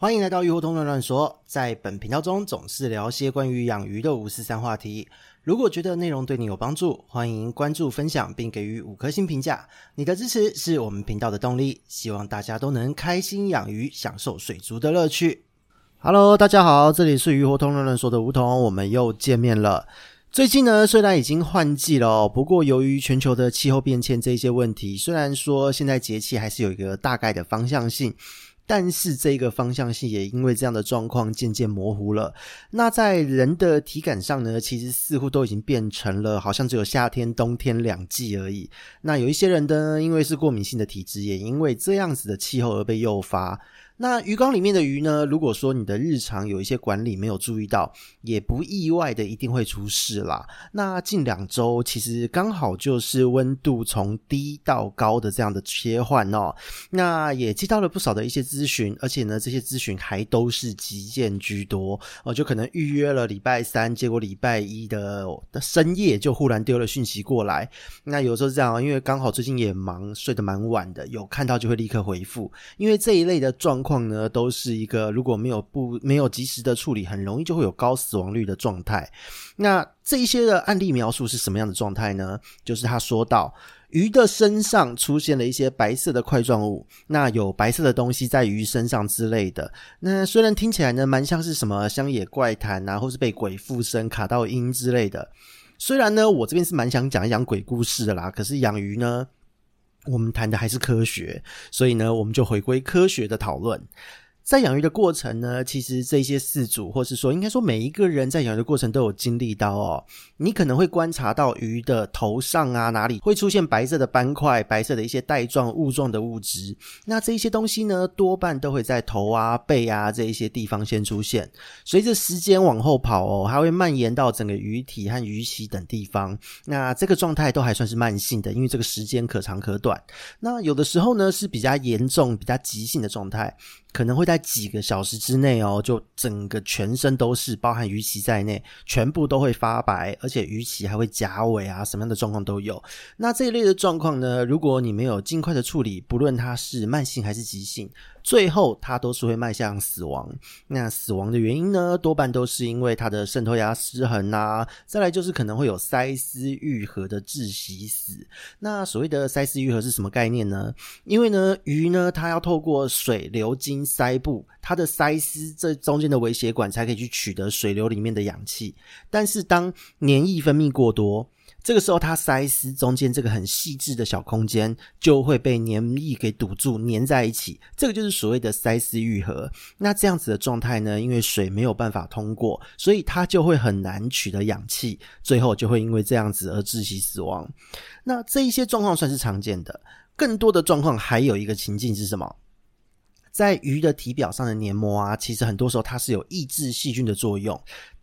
欢迎来到鱼活通乱乱说，在本频道中总是聊些关于养鱼的五四三话题。如果觉得内容对你有帮助，欢迎关注、分享并给予五颗星评价。你的支持是我们频道的动力。希望大家都能开心养鱼，享受水族的乐趣。Hello，大家好，这里是鱼活通乱乱说的梧桐，我们又见面了。最近呢，虽然已经换季了哦，不过由于全球的气候变迁这一些问题，虽然说现在节气还是有一个大概的方向性。但是这个方向性也因为这样的状况渐渐模糊了。那在人的体感上呢，其实似乎都已经变成了好像只有夏天、冬天两季而已。那有一些人呢，因为是过敏性的体质，也因为这样子的气候而被诱发。那鱼缸里面的鱼呢，如果说你的日常有一些管理没有注意到，也不意外的一定会出事啦。那近两周其实刚好就是温度从低到高的这样的切换哦。那也接到了不少的一些咨询，而且呢，这些咨询还都是急件居多哦，就可能预约了礼拜三，结果礼拜一的深夜就忽然丢了讯息过来。那有时候是这样，因为刚好最近也忙，睡得蛮晚的，有看到就会立刻回复，因为这一类的状况。况呢，都是一个如果没有不没有及时的处理，很容易就会有高死亡率的状态。那这一些的案例描述是什么样的状态呢？就是他说到鱼的身上出现了一些白色的块状物，那有白色的东西在鱼身上之类的。那虽然听起来呢，蛮像是什么乡野怪谈啊，或是被鬼附身、卡到阴之类的。虽然呢，我这边是蛮想讲一讲鬼故事的啦，可是养鱼呢，我们谈的还是科学，所以呢，我们就回归科学的讨论。在养鱼的过程呢，其实这些事主，或是说应该说每一个人在养鱼的过程都有经历到哦。你可能会观察到鱼的头上啊，哪里会出现白色的斑块、白色的一些带状雾状的物质。那这一些东西呢，多半都会在头啊、背啊这一些地方先出现。随着时间往后跑哦，还会蔓延到整个鱼体和鱼鳍等地方。那这个状态都还算是慢性的，因为这个时间可长可短。那有的时候呢，是比较严重、比较急性的状态。可能会在几个小时之内哦，就整个全身都是，包含鱼鳍在内，全部都会发白，而且鱼鳍还会夹尾啊，什么样的状况都有。那这一类的状况呢，如果你没有尽快的处理，不论它是慢性还是急性。最后，它都是会迈向死亡。那死亡的原因呢，多半都是因为它的渗透压失衡啊。再来就是可能会有鳃丝愈合的窒息死。那所谓的鳃丝愈合是什么概念呢？因为呢，鱼呢，它要透过水流经鳃部，它的鳃丝这中间的微血管才可以去取得水流里面的氧气。但是当黏液分泌过多，这个时候，它鳃丝中间这个很细致的小空间就会被黏液给堵住，粘在一起。这个就是所谓的鳃丝愈合。那这样子的状态呢，因为水没有办法通过，所以它就会很难取得氧气，最后就会因为这样子而窒息死亡。那这一些状况算是常见的，更多的状况还有一个情境是什么？在鱼的体表上的黏膜啊，其实很多时候它是有抑制细菌的作用。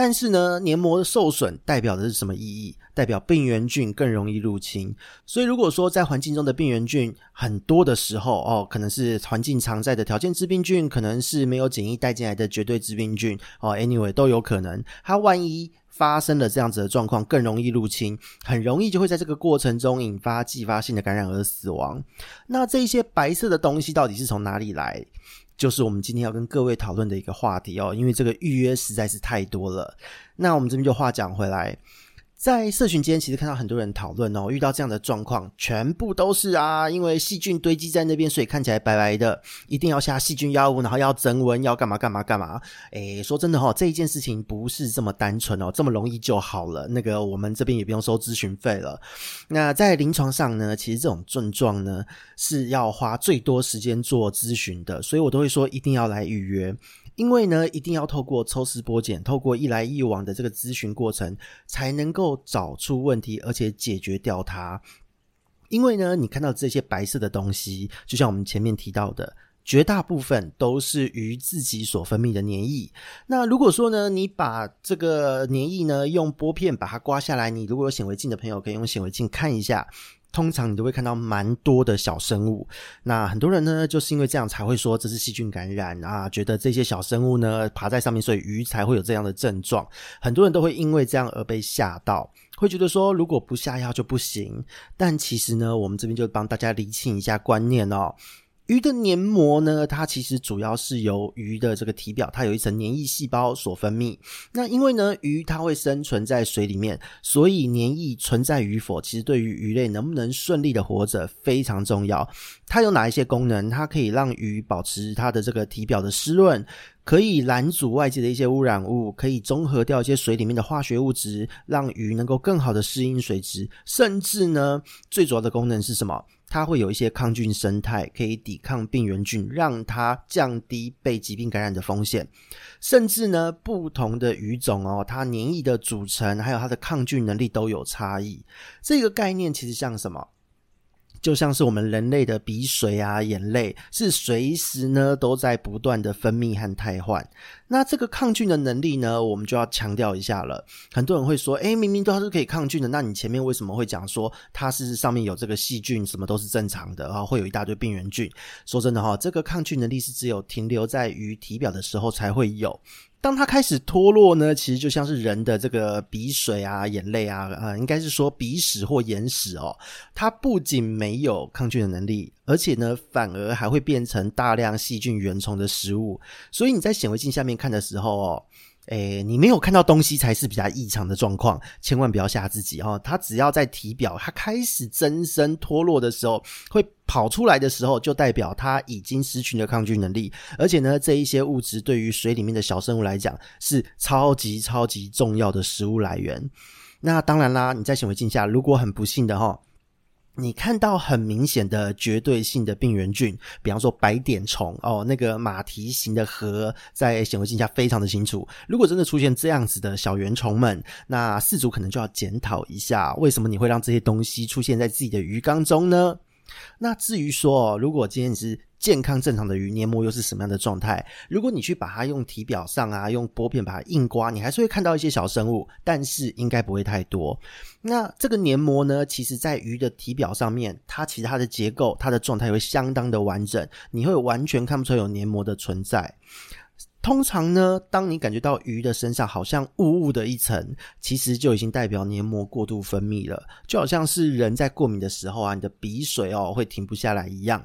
但是呢，黏膜的受损代表的是什么意义？代表病原菌更容易入侵。所以如果说在环境中的病原菌很多的时候，哦，可能是环境常在的条件致病菌，可能是没有检疫带进来的绝对致病菌，哦，anyway 都有可能。它万一发生了这样子的状况，更容易入侵，很容易就会在这个过程中引发继发性的感染而死亡。那这些白色的东西到底是从哪里来？就是我们今天要跟各位讨论的一个话题哦，因为这个预约实在是太多了。那我们这边就话讲回来。在社群间，其实看到很多人讨论哦，遇到这样的状况，全部都是啊，因为细菌堆积在那边，所以看起来白白的，一定要下细菌药物，然后要增温，要干嘛干嘛干嘛。诶，说真的哈，这一件事情不是这么单纯哦，这么容易就好了。那个我们这边也不用收咨询费了。那在临床上呢，其实这种症状呢是要花最多时间做咨询的，所以我都会说一定要来预约。因为呢，一定要透过抽丝剥茧，透过一来一往的这个咨询过程，才能够找出问题，而且解决掉它。因为呢，你看到这些白色的东西，就像我们前面提到的，绝大部分都是鱼自己所分泌的黏液。那如果说呢，你把这个黏液呢用玻片把它刮下来，你如果有显微镜的朋友，可以用显微镜看一下。通常你都会看到蛮多的小生物，那很多人呢就是因为这样才会说这是细菌感染啊，觉得这些小生物呢爬在上面，所以鱼才会有这样的症状。很多人都会因为这样而被吓到，会觉得说如果不下药就不行。但其实呢，我们这边就帮大家理清一下观念哦。鱼的黏膜呢，它其实主要是由鱼的这个体表，它有一层黏液细胞所分泌。那因为呢，鱼它会生存在水里面，所以黏液存在与否，其实对于鱼类能不能顺利的活着非常重要。它有哪一些功能？它可以让鱼保持它的这个体表的湿润，可以拦阻外界的一些污染物，可以中和掉一些水里面的化学物质，让鱼能够更好的适应水质。甚至呢，最主要的功能是什么？它会有一些抗菌生态，可以抵抗病原菌，让它降低被疾病感染的风险。甚至呢，不同的鱼种哦，它黏液的组成还有它的抗菌能力都有差异。这个概念其实像什么？就像是我们人类的鼻水啊、眼泪，是随时呢都在不断的分泌和汰换。那这个抗菌的能力呢，我们就要强调一下了。很多人会说，诶，明明都是可以抗菌的，那你前面为什么会讲说它是上面有这个细菌，什么都是正常的啊？会有一大堆病原菌。说真的哈，这个抗菌能力是只有停留在鱼体表的时候才会有。当它开始脱落呢，其实就像是人的这个鼻水啊、眼泪啊，呃，应该是说鼻屎或眼屎哦。它不仅没有抗菌的能力，而且呢，反而还会变成大量细菌原虫的食物。所以你在显微镜下面看的时候哦。诶，你没有看到东西才是比较异常的状况，千万不要吓自己哦。它只要在体表它开始增生脱落的时候，会跑出来的时候，就代表它已经失去了抗菌能力。而且呢，这一些物质对于水里面的小生物来讲是超级超级重要的食物来源。那当然啦，你在显微镜下，如果很不幸的哈。你看到很明显的绝对性的病原菌，比方说白点虫哦，那个马蹄形的核在显微镜下非常的清楚。如果真的出现这样子的小圆虫们，那饲主可能就要检讨一下，为什么你会让这些东西出现在自己的鱼缸中呢？那至于说，如果今天你是健康正常的鱼，黏膜又是什么样的状态？如果你去把它用体表上啊，用玻片把它硬刮，你还是会看到一些小生物，但是应该不会太多。那这个黏膜呢，其实在鱼的体表上面，它其实它的结构、它的状态会相当的完整，你会完全看不出有黏膜的存在。通常呢，当你感觉到鱼的身上好像雾雾的一层，其实就已经代表黏膜过度分泌了，就好像是人在过敏的时候啊，你的鼻水哦会停不下来一样。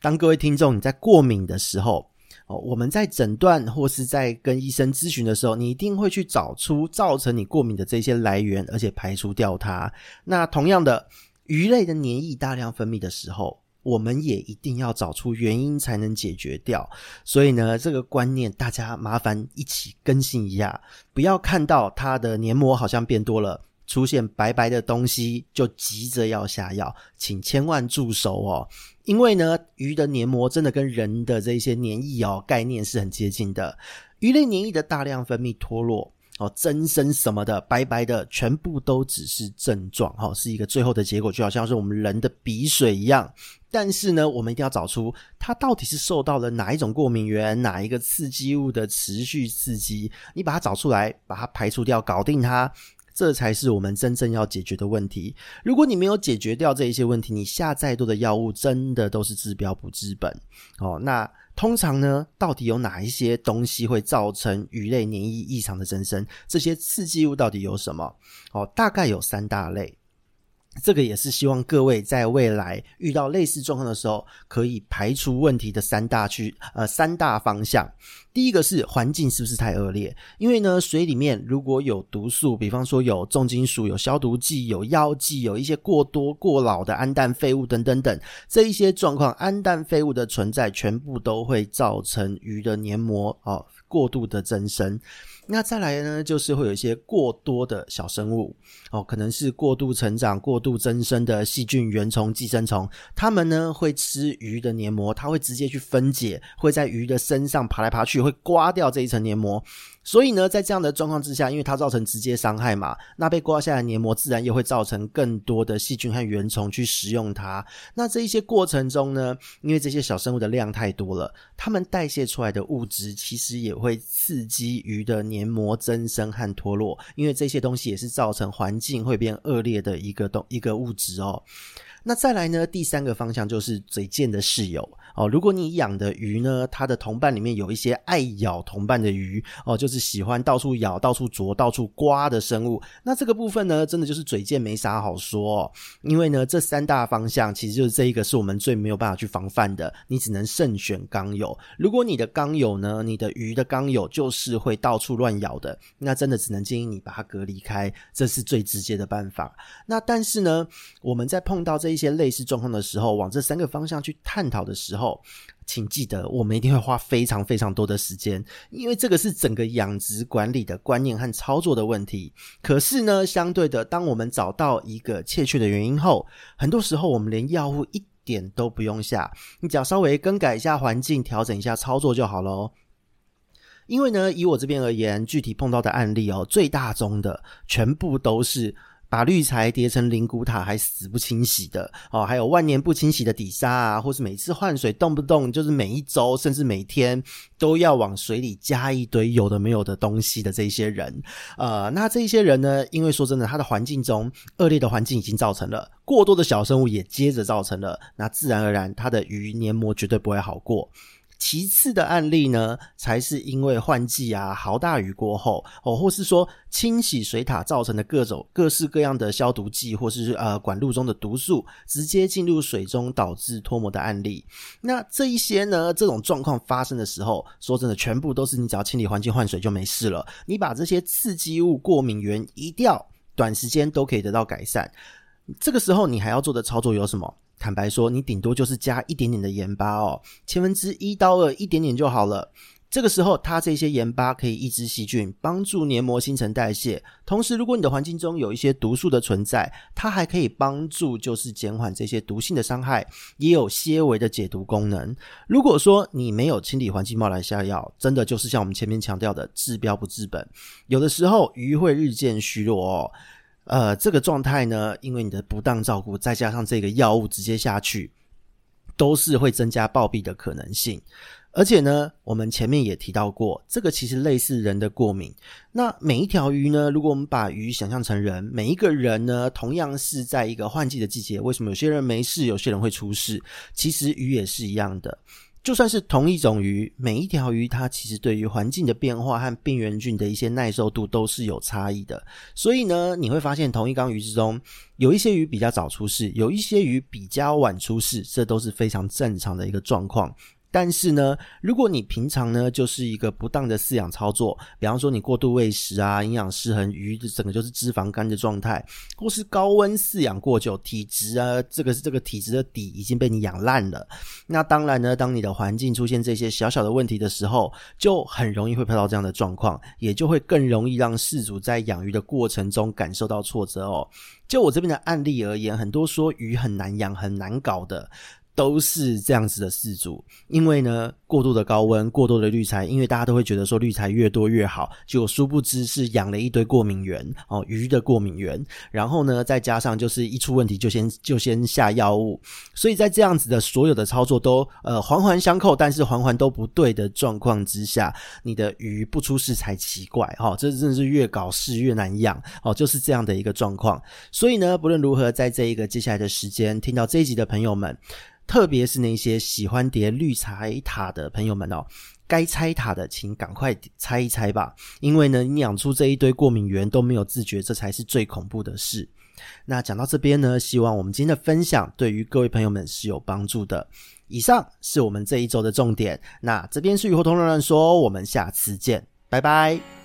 当各位听众你在过敏的时候哦，我们在诊断或是在跟医生咨询的时候，你一定会去找出造成你过敏的这些来源，而且排除掉它。那同样的，鱼类的黏液大量分泌的时候。我们也一定要找出原因才能解决掉，所以呢，这个观念大家麻烦一起更新一下，不要看到它的黏膜好像变多了，出现白白的东西就急着要下药，请千万住手哦，因为呢，鱼的黏膜真的跟人的这些黏液哦概念是很接近的，鱼类黏液的大量分泌脱落。哦，增生什么的，白白的，全部都只是症状，哈、哦，是一个最后的结果，就好像是我们人的鼻水一样。但是呢，我们一定要找出它到底是受到了哪一种过敏源，哪一个刺激物的持续刺激，你把它找出来，把它排除掉，搞定它，这才是我们真正要解决的问题。如果你没有解决掉这一些问题，你下再多的药物，真的都是治标不治本。哦，那。通常呢，到底有哪一些东西会造成鱼类黏液异常的增生？这些刺激物到底有什么？哦，大概有三大类。这个也是希望各位在未来遇到类似状况的时候，可以排除问题的三大区呃三大方向。第一个是环境是不是太恶劣？因为呢，水里面如果有毒素，比方说有重金属、有消毒剂、有药剂、有一些过多过老的氨氮废物等等等，这一些状况，氨氮废物的存在，全部都会造成鱼的黏膜哦过度的增生。那再来呢，就是会有一些过多的小生物哦，可能是过度成长、过度增生的细菌、原虫、寄生虫，它们呢会吃鱼的黏膜，它会直接去分解，会在鱼的身上爬来爬去，会刮掉这一层黏膜。所以呢，在这样的状况之下，因为它造成直接伤害嘛，那被刮下来的黏膜自然又会造成更多的细菌和原虫去食用它。那这一些过程中呢，因为这些小生物的量太多了，它们代谢出来的物质其实也会刺激鱼的黏膜增生和脱落。因为这些东西也是造成环境会变恶劣的一个东一个物质哦。那再来呢，第三个方向就是嘴贱的室友。哦，如果你养的鱼呢，它的同伴里面有一些爱咬同伴的鱼，哦，就是喜欢到处咬、到处啄、到处刮的生物，那这个部分呢，真的就是嘴贱没啥好说哦。因为呢，这三大方向其实就是这一个是我们最没有办法去防范的，你只能慎选缸友。如果你的缸友呢，你的鱼的缸友就是会到处乱咬的，那真的只能建议你把它隔离开，这是最直接的办法。那但是呢，我们在碰到这一些类似状况的时候，往这三个方向去探讨的时候，请记得，我们一定会花非常非常多的时间，因为这个是整个养殖管理的观念和操作的问题。可是呢，相对的，当我们找到一个切确的原因后，很多时候我们连药物一点都不用下，你只要稍微更改一下环境，调整一下操作就好咯。因为呢，以我这边而言，具体碰到的案例哦，最大宗的全部都是。把滤材叠成灵骨塔还死不清洗的哦，还有万年不清洗的底沙啊，或是每次换水动不动就是每一周甚至每天都要往水里加一堆有的没有的东西的这些人，呃，那这些人呢，因为说真的，他的环境中恶劣的环境已经造成了过多的小生物也接着造成了，那自然而然他的鱼黏膜绝对不会好过。其次的案例呢，才是因为换季啊，豪大雨过后哦，或是说清洗水塔造成的各种各式各样的消毒剂，或是呃管路中的毒素直接进入水中导致脱膜的案例。那这一些呢，这种状况发生的时候，说真的，全部都是你只要清理环境换水就没事了。你把这些刺激物过敏源移掉，短时间都可以得到改善。这个时候你还要做的操作有什么？坦白说，你顶多就是加一点点的盐巴哦，千分之一到二，一点点就好了。这个时候，它这些盐巴可以抑制细菌，帮助黏膜新陈代谢。同时，如果你的环境中有一些毒素的存在，它还可以帮助就是减缓这些毒性的伤害，也有些微的解毒功能。如果说你没有清理环境，贸来下药，真的就是像我们前面强调的治标不治本。有的时候鱼会日渐虚弱哦。呃，这个状态呢，因为你的不当照顾，再加上这个药物直接下去，都是会增加暴毙的可能性。而且呢，我们前面也提到过，这个其实类似人的过敏。那每一条鱼呢，如果我们把鱼想象成人，每一个人呢，同样是在一个换季的季节，为什么有些人没事，有些人会出事？其实鱼也是一样的。就算是同一种鱼，每一条鱼它其实对于环境的变化和病原菌的一些耐受度都是有差异的。所以呢，你会发现同一缸鱼之中，有一些鱼比较早出世，有一些鱼比较晚出世，这都是非常正常的一个状况。但是呢，如果你平常呢就是一个不当的饲养操作，比方说你过度喂食啊，营养失衡，鱼整个就是脂肪肝的状态，或是高温饲养过久，体质啊，这个是这个体质的底已经被你养烂了。那当然呢，当你的环境出现这些小小的问题的时候，就很容易会碰到这样的状况，也就会更容易让饲主在养鱼的过程中感受到挫折哦。就我这边的案例而言，很多说鱼很难养、很难搞的。都是这样子的事主，因为呢，过度的高温、过多的滤材，因为大家都会觉得说滤材越多越好，结果殊不知是养了一堆过敏源哦，鱼的过敏源。然后呢，再加上就是一出问题就先就先下药物，所以在这样子的所有的操作都呃环环相扣，但是环环都不对的状况之下，你的鱼不出事才奇怪哦，这真的是越搞事越难养哦，就是这样的一个状况。所以呢，不论如何，在这一个接下来的时间，听到这一集的朋友们。特别是那些喜欢叠滤材塔的朋友们哦，该拆塔的请赶快拆一拆吧，因为呢，你养出这一堆过敏源都没有自觉，这才是最恐怖的事。那讲到这边呢，希望我们今天的分享对于各位朋友们是有帮助的。以上是我们这一周的重点。那这边是雨后通乱乱说，我们下次见，拜拜。